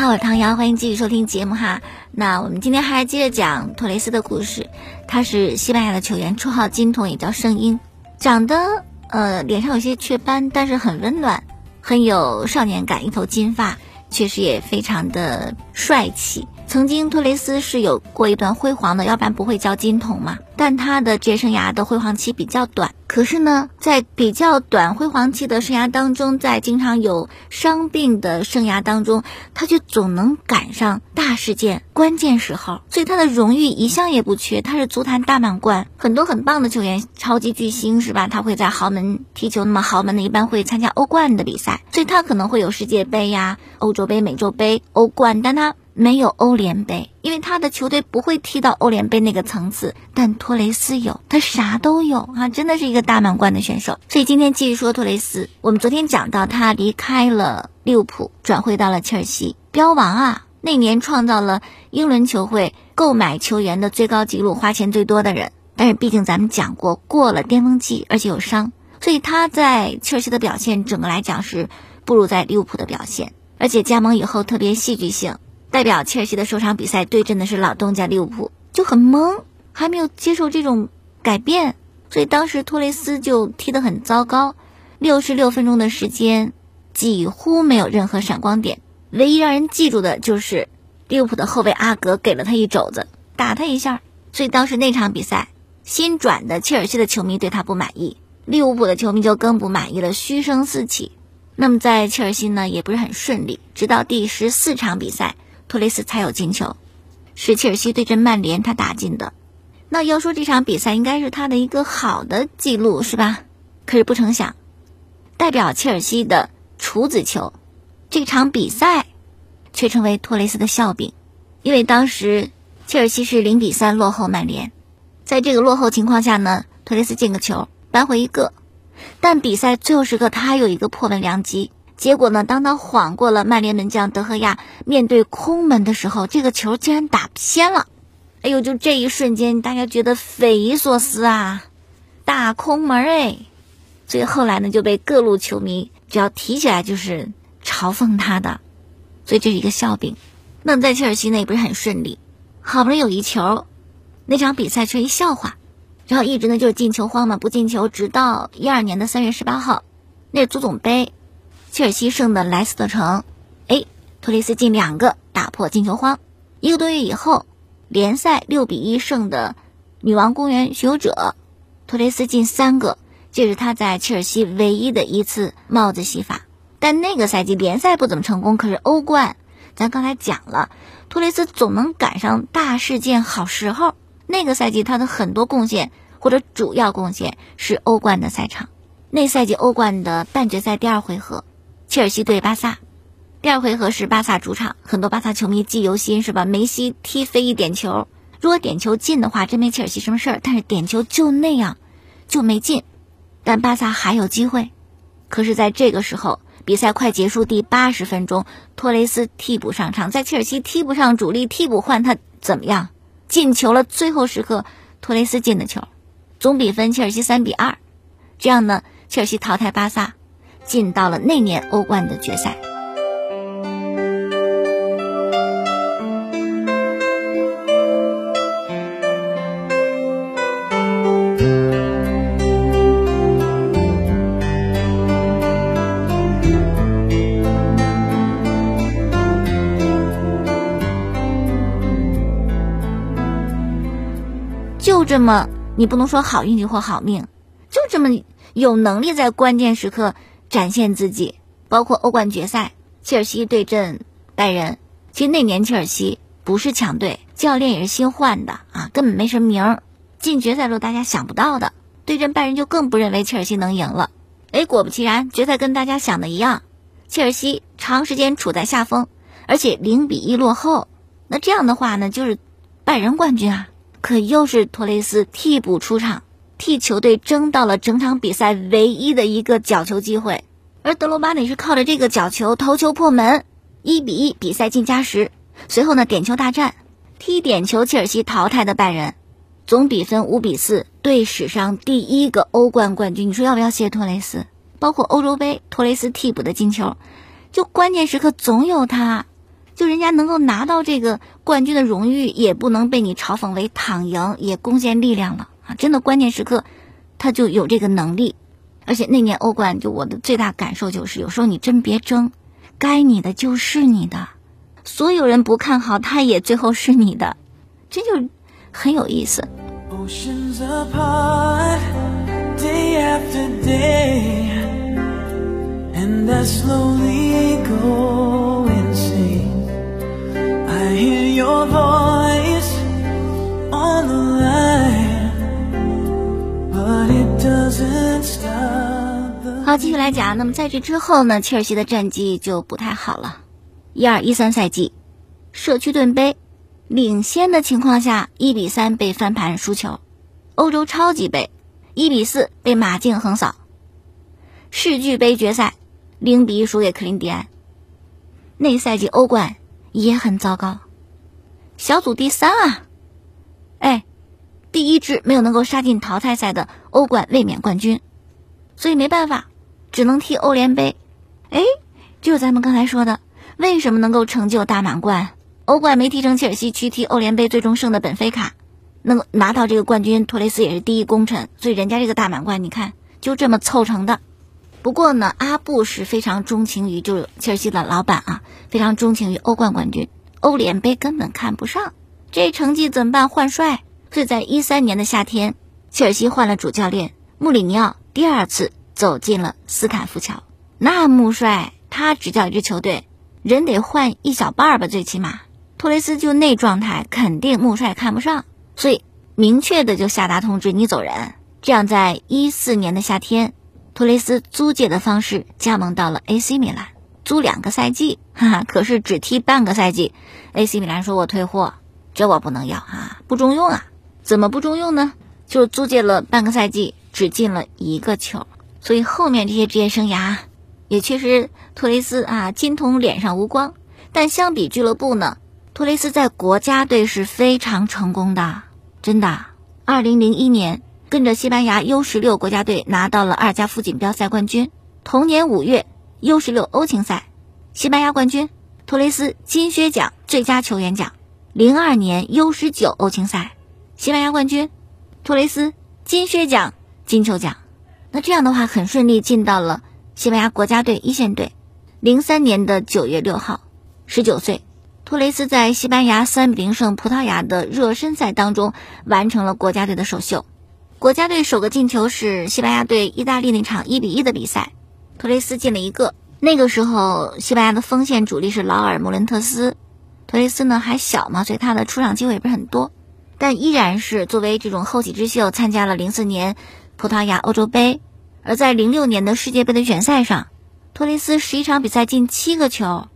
好，我是唐瑶，欢迎继续收听节目哈。那我们今天还接着讲托雷斯的故事。他是西班牙的球员，绰号金童，也叫圣婴，长得呃脸上有些雀斑，但是很温暖，很有少年感，一头金发，确实也非常的帅气。曾经托雷斯是有过一段辉煌的，要不然不会叫金童嘛。但他的职业生涯的辉煌期比较短。可是呢，在比较短辉煌期的生涯当中，在经常有伤病的生涯当中，他却总能赶上大事件、关键时候。所以他的荣誉一向也不缺。他是足坛大满贯，很多很棒的球员，超级巨星是吧？他会在豪门踢球，那么豪门呢一般会参加欧冠的比赛，所以他可能会有世界杯呀、欧洲杯、美洲杯、欧冠，但他。没有欧联杯，因为他的球队不会踢到欧联杯那个层次。但托雷斯有，他啥都有啊，真的是一个大满贯的选手。所以今天继续说托雷斯。我们昨天讲到他离开了利物浦，转会到了切尔西，标王啊，那年创造了英伦球会购买球员的最高纪录，花钱最多的人。但是毕竟咱们讲过，过了巅峰期，而且有伤，所以他在切尔西的表现，整个来讲是不如在利物浦的表现。而且加盟以后特别戏剧性。代表切尔西的首场比赛对阵的是老东家利物浦，就很懵，还没有接受这种改变，所以当时托雷斯就踢得很糟糕，六十六分钟的时间几乎没有任何闪光点，唯一让人记住的就是利物浦的后卫阿格给了他一肘子，打他一下，所以当时那场比赛新转的切尔西的球迷对他不满意，利物浦的球迷就更不满意了，嘘声四起。那么在切尔西呢也不是很顺利，直到第十四场比赛。托雷斯才有进球，是切尔西对阵曼联他打进的。那要说这场比赛应该是他的一个好的记录，是吧？可是不成想，代表切尔西的处子球，这场比赛却成为托雷斯的笑柄。因为当时切尔西是零比三落后曼联，在这个落后情况下呢，托雷斯进个球扳回一个，但比赛最后时刻他还有一个破门良机。结果呢？当他晃过了曼联门将德赫亚，面对空门的时候，这个球竟然打偏了。哎呦，就这一瞬间，大家觉得匪夷所思啊！大空门哎！所以后来呢，就被各路球迷只要提起来就是嘲讽他的，所以这是一个笑柄。那在切尔西呢，也不是很顺利，好不容易有一球，那场比赛却一笑话，然后一直呢就是进球荒嘛，不进球，直到一二年的三月十八号，那足总杯。切尔西胜的莱斯特城，哎，托雷斯进两个打破进球荒。一个多月以后，联赛六比一胜的女王公园巡游者，托雷斯进三个，这是他在切尔西唯一的一次帽子戏法。但那个赛季联赛不怎么成功，可是欧冠，咱刚才讲了，托雷斯总能赶上大事件好时候。那个赛季他的很多贡献或者主要贡献是欧冠的赛场。那赛季欧冠的半决赛第二回合。切尔西对巴萨，第二回合是巴萨主场，很多巴萨球迷记犹新，是吧？梅西踢飞一点球，如果点球进的话，真没切尔西什么事儿。但是点球就那样，就没进。但巴萨还有机会。可是，在这个时候，比赛快结束，第八十分钟，托雷斯替补上场，在切尔西踢不上主力，替补换他怎么样？进球了！最后时刻，托雷斯进的球，总比分切尔西三比二。这样呢，切尔西淘汰巴萨。进到了那年欧冠的决赛。就这么，你不能说好运气或好命，就这么有能力在关键时刻。展现自己，包括欧冠决赛，切尔西对阵拜仁。其实那年切尔西不是强队，教练也是新换的啊，根本没什么名儿。进决赛时候大家想不到的，对阵拜仁就更不认为切尔西能赢了。哎，果不其然，决赛跟大家想的一样，切尔西长时间处在下风，而且零比一落后。那这样的话呢，就是拜仁冠军啊。可又是托雷斯替补出场。替球队争到了整场比赛唯一的一个角球机会，而德罗巴呢是靠着这个角球头球破门，一比一比赛进加时。随后呢，点球大战，踢点球，切尔西淘汰的拜仁，总比分五比四，队史上第一个欧冠冠军。你说要不要谢托雷斯？包括欧洲杯托雷斯替补的进球，就关键时刻总有他。就人家能够拿到这个冠军的荣誉，也不能被你嘲讽为躺赢，也贡献力量了真的关键时刻，他就有这个能力。而且那年欧冠，就我的最大感受就是，有时候你真别争，该你的就是你的，所有人不看好，他也最后是你的，这就很有意思。好，继续来讲。那么在这之后呢，切尔西的战绩就不太好了。一二一三赛季，社区盾杯领先的情况下，一比三被翻盘输球；欧洲超级杯，一比四被马竞横扫；世俱杯决赛，零比一输给克林迪安。那赛季欧冠也很糟糕，小组第三啊！哎，第一支没有能够杀进淘汰赛的欧冠卫冕冠军，所以没办法。只能踢欧联杯，哎，就咱们刚才说的，为什么能够成就大满贯？欧冠没踢成，切尔西去踢欧联杯，最终胜的本菲卡，能够拿到这个冠军，托雷斯也是第一功臣，所以人家这个大满贯，你看就这么凑成的。不过呢，阿布是非常钟情于，就切尔西的老板啊，非常钟情于欧冠冠军，欧联杯根本看不上，这成绩怎么办？换帅。所以在一三年的夏天，切尔西换了主教练穆里尼奥，第二次。走进了斯坦福桥，那穆帅他执教一支球队，人得换一小半儿吧，最起码托雷斯就那状态，肯定穆帅看不上，所以明确的就下达通知，你走人。这样，在一四年的夏天，托雷斯租借的方式加盟到了 AC 米兰，租两个赛季，哈哈，可是只踢半个赛季，AC 米兰说我退货，这我不能要啊，不中用啊，怎么不中用呢？就租借了半个赛季，只进了一个球。所以后面这些职业生涯，也确实托雷斯啊金童脸上无光。但相比俱乐部呢，托雷斯在国家队是非常成功的，真的。二零零一年跟着西班牙 U 十六国家队拿到了二加夫锦标赛冠军。同年五月 U 十六欧青赛，西班牙冠军，托雷斯金靴奖最佳球员奖。零二年 U 十九欧青赛，西班牙冠军，托雷斯金靴奖金球奖。那这样的话，很顺利进到了西班牙国家队一线队。零三年的九月六号，十九岁，托雷斯在西班牙三比零胜葡萄牙的热身赛当中完成了国家队的首秀。国家队首个进球是西班牙对意大利那场一比一的比赛，托雷斯进了一个。那个时候，西班牙的锋线主力是劳尔·莫伦特斯，托雷斯呢还小嘛，所以他的出场机会也不是很多，但依然是作为这种后起之秀参加了零四年。葡萄牙欧洲杯，而在零六年的世界杯的预选赛上，托雷斯十一场比赛进七个球，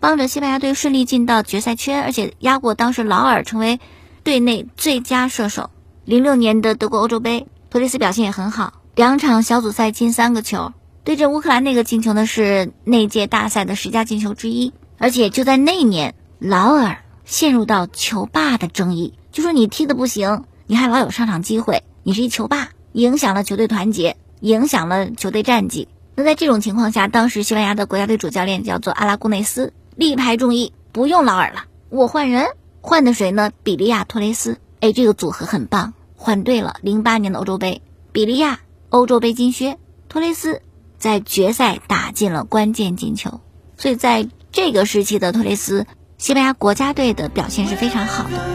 帮着西班牙队顺利进到决赛圈，而且压过当时劳尔，成为队内最佳射手。零六年的德国欧洲杯，托雷斯表现也很好，两场小组赛进三个球。对阵乌克兰那个进球呢，是那届大赛的十佳进球之一。而且就在那一年，劳尔陷入到球霸的争议，就说你踢的不行，你还老有上场机会，你是一球霸。影响了球队团结，影响了球队战绩。那在这种情况下，当时西班牙的国家队主教练叫做阿拉古内斯，力排众议，不用劳尔了，我换人，换的谁呢？比利亚托雷斯。哎，这个组合很棒，换对了。零八年的欧洲杯，比利亚欧洲杯金靴，托雷斯在决赛打进了关键进球。所以在这个时期的托雷斯，西班牙国家队的表现是非常好的。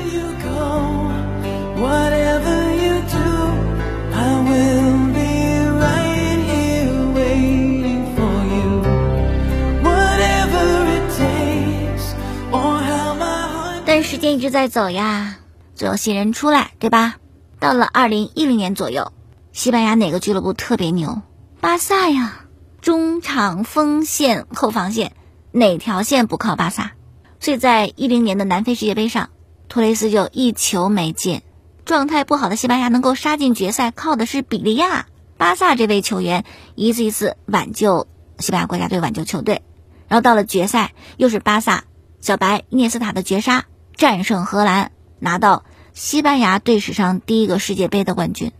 间一直在走呀，总有新人出来，对吧？到了二零一零年左右，西班牙哪个俱乐部特别牛？巴萨呀，中场锋线、后防线哪条线不靠巴萨？所以在一零年的南非世界杯上，托雷斯就一球没进。状态不好的西班牙能够杀进决赛，靠的是比利亚。巴萨这位球员一次一次挽救西班牙国家队，挽救球队。然后到了决赛，又是巴萨小白涅斯塔的绝杀，战胜荷兰，拿到西班牙队史上第一个世界杯的冠军。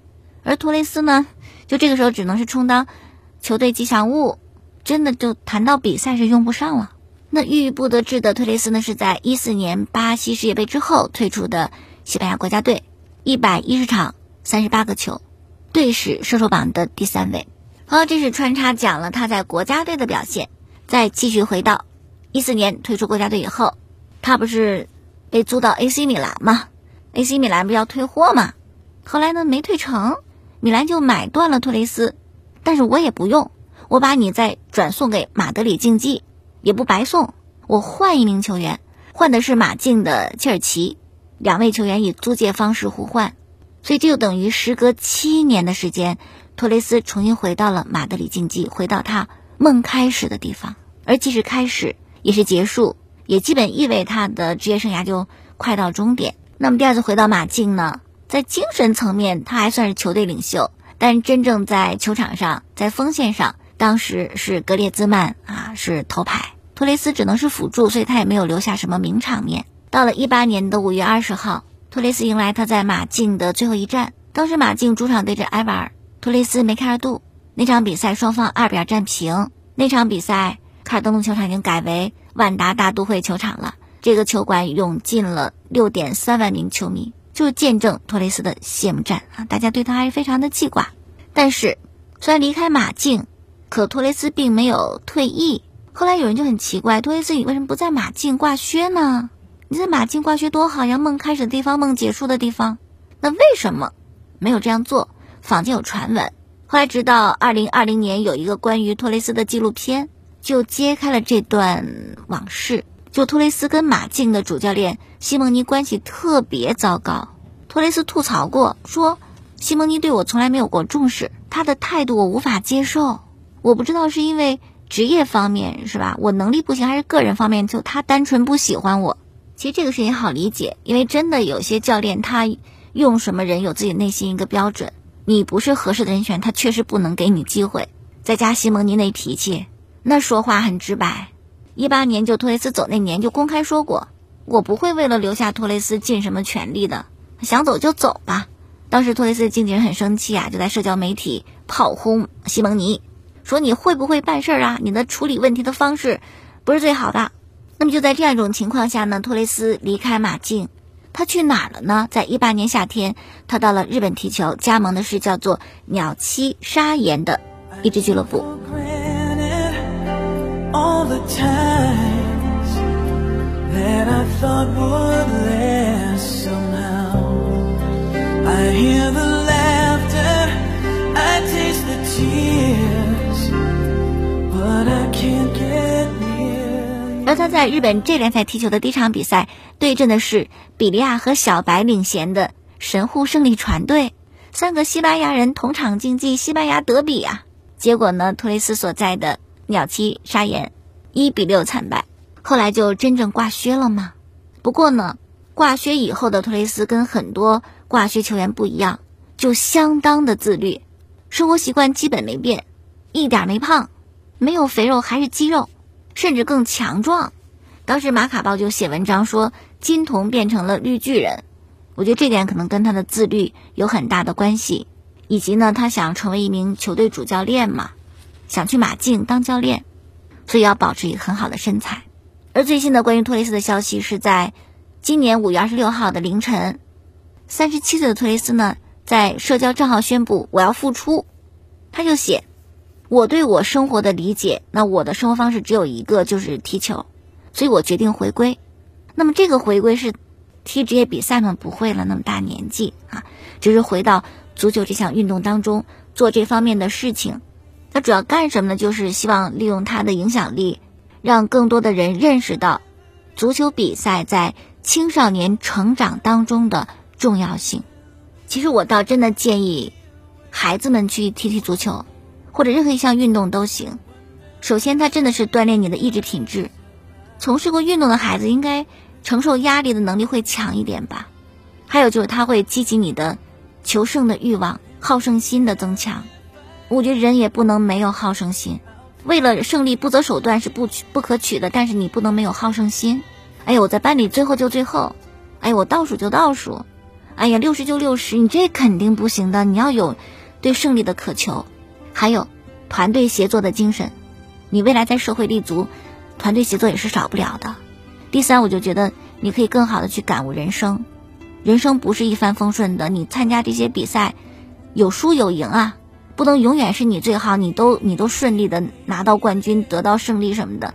而托雷斯呢，就这个时候只能是充当球队吉祥物，真的就谈到比赛是用不上了。那郁郁不得志的特雷斯呢，是在一四年巴西世界杯之后退出的西班牙国家队，一百一十场三十八个球，队史射手榜的第三位。好，这是穿插讲了他在国家队的表现。再继续回到一四年退出国家队以后，他不是被租到 AC 米兰嘛？AC 米兰不要退货吗？后来呢没退成，米兰就买断了托雷斯，但是我也不用，我把你再转送给马德里竞技，也不白送，我换一名球员，换的是马竞的切尔奇，两位球员以租借方式互换，所以这就等于时隔七年的时间，托雷斯重新回到了马德里竞技，回到他梦开始的地方。而既是开始，也是结束，也基本意味他的职业生涯就快到终点。那么第二次回到马竞呢，在精神层面他还算是球队领袖，但真正在球场上，在锋线上，当时是格列兹曼啊是头牌，托雷斯只能是辅助，所以他也没有留下什么名场面。到了一八年的五月二十号，托雷斯迎来他在马竞的最后一战，当时马竞主场对阵埃瓦尔，托雷斯梅开二度。那场比赛双方二比二战平，那场比赛。卡尔登陆球场已经改为万达大都会球场了，这个球馆涌进了六点三万名球迷，就是见证托雷斯的谢幕战啊！大家对他还是非常的记挂。但是，虽然离开马竞，可托雷斯并没有退役。后来有人就很奇怪，托雷斯你为什么不在马竞挂靴呢？你在马竞挂靴多好呀，梦开始的地方，梦结束的地方。那为什么没有这样做？坊间有传闻。后来直到二零二零年，有一个关于托雷斯的纪录片。就揭开了这段往事。就托雷斯跟马竞的主教练西蒙尼关系特别糟糕。托雷斯吐槽过，说西蒙尼对我从来没有过重视，他的态度我无法接受。我不知道是因为职业方面是吧，我能力不行，还是个人方面，就他单纯不喜欢我。其实这个事情好理解，因为真的有些教练他用什么人有自己内心一个标准，你不是合适的人选，他确实不能给你机会。再加西蒙尼那脾气。那说话很直白，一八年就托雷斯走那年就公开说过，我不会为了留下托雷斯尽什么全力的，想走就走吧。当时托雷斯的经纪人很生气啊，就在社交媒体炮轰西蒙尼，说你会不会办事儿啊？你的处理问题的方式不是最好的。那么就在这样一种情况下呢，托雷斯离开马竞，他去哪儿了呢？在一八年夏天，他到了日本踢球，加盟的是叫做鸟栖砂岩的一支俱乐部。All the times that I thought would last somehow. I hear the laughter, I taste the tears, but I can't get near. 而他在日本这联赛踢球的第一场比赛，对阵的是比利亚和小白领衔的神户胜利船队，三个西班牙人同场竞技西班牙德比啊！结果呢，托雷斯所在的鸟栖沙岩一比六惨败，后来就真正挂靴了吗？不过呢，挂靴以后的托雷斯跟很多挂靴球员不一样，就相当的自律，生活习惯基本没变，一点没胖，没有肥肉还是肌肉，甚至更强壮。当时马卡报就写文章说金童变成了绿巨人，我觉得这点可能跟他的自律有很大的关系，以及呢，他想成为一名球队主教练嘛。想去马竞当教练，所以要保持一个很好的身材。而最新的关于托雷斯的消息是在今年五月二十六号的凌晨，三十七岁的托雷斯呢在社交账号宣布我要复出。他就写：“我对我生活的理解，那我的生活方式只有一个，就是踢球，所以我决定回归。那么这个回归是踢职业比赛吗？不会了，那么大年纪啊，只是回到足球这项运动当中做这方面的事情。”他主要干什么呢？就是希望利用他的影响力，让更多的人认识到足球比赛在青少年成长当中的重要性。其实我倒真的建议孩子们去踢踢足球，或者任何一项运动都行。首先，他真的是锻炼你的意志品质。从事过运动的孩子，应该承受压力的能力会强一点吧。还有就是，他会激起你的求胜的欲望、好胜心的增强。我觉得人也不能没有好胜心，为了胜利不择手段是不取不可取的。但是你不能没有好胜心。哎呀，我在班里最后就最后，哎呀，我倒数就倒数，哎呀，六十就六十，你这肯定不行的。你要有对胜利的渴求，还有团队协作的精神。你未来在社会立足，团队协作也是少不了的。第三，我就觉得你可以更好的去感悟人生，人生不是一帆风顺的。你参加这些比赛，有输有赢啊，不能永远是你最好，你都你都顺利的拿到冠军，得到胜利什么的。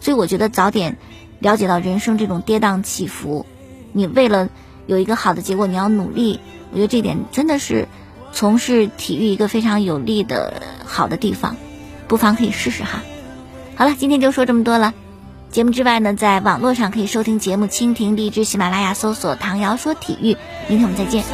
所以我觉得早点了解到人生这种跌宕起伏，你为了有一个好的结果，你要努力。我觉得这点真的是从事体育一个非常有利的好的地方，不妨可以试试哈。好了，今天就说这么多了。节目之外呢，在网络上可以收听节目，蜻蜓、荔枝、喜马拉雅搜索“唐瑶说体育”。明天我们再见。